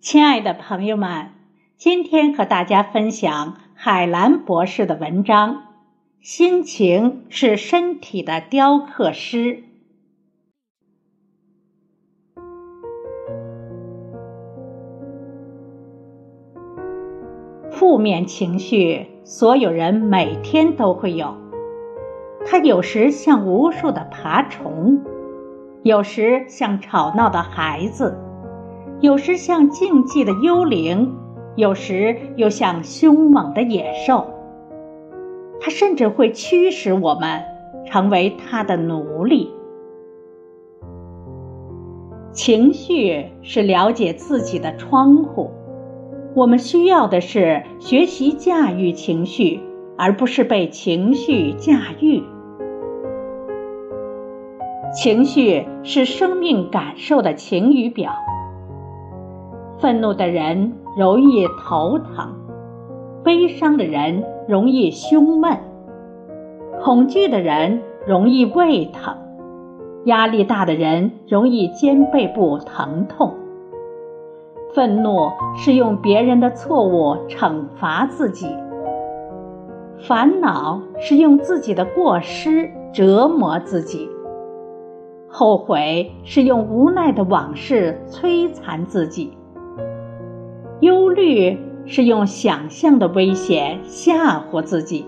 亲爱的朋友们，今天和大家分享海兰博士的文章。心情是身体的雕刻师。负面情绪，所有人每天都会有。它有时像无数的爬虫，有时像吵闹的孩子，有时像静寂的幽灵，有时又像凶猛的野兽。它甚至会驱使我们成为它的奴隶。情绪是了解自己的窗户。我们需要的是学习驾驭情绪，而不是被情绪驾驭。情绪是生命感受的晴雨表。愤怒的人容易头疼，悲伤的人容易胸闷，恐惧的人容易胃疼，压力大的人容易肩背部疼痛。愤怒是用别人的错误惩罚自己，烦恼是用自己的过失折磨自己，后悔是用无奈的往事摧残自己，虑是用想象的危险吓唬自己，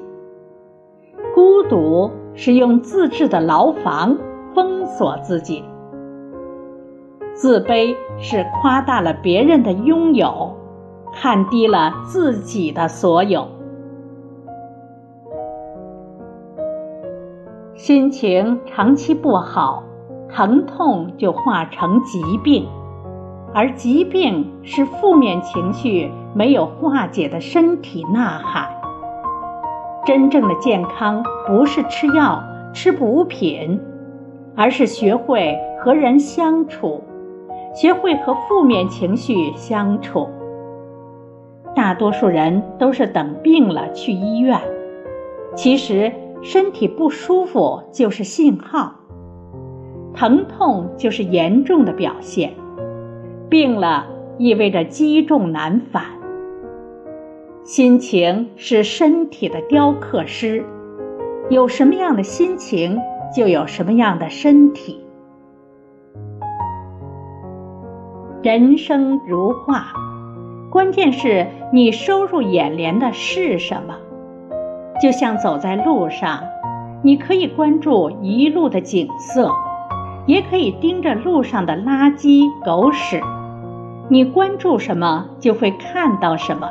孤独是用自制的牢房封锁自己。自卑是夸大了别人的拥有，看低了自己的所有。心情长期不好，疼痛就化成疾病，而疾病是负面情绪没有化解的身体呐喊。真正的健康不是吃药、吃补品，而是学会和人相处。学会和负面情绪相处。大多数人都是等病了去医院，其实身体不舒服就是信号，疼痛就是严重的表现，病了意味着积重难返。心情是身体的雕刻师，有什么样的心情，就有什么样的身体。人生如画，关键是你收入眼帘的是什么。就像走在路上，你可以关注一路的景色，也可以盯着路上的垃圾狗屎。你关注什么，就会看到什么。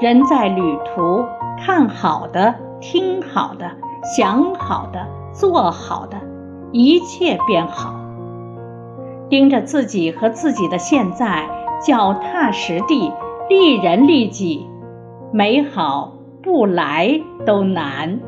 人在旅途，看好的，听好的，想好的，做好的，一切变好。盯着自己和自己的现在，脚踏实地，利人利己，美好不来都难。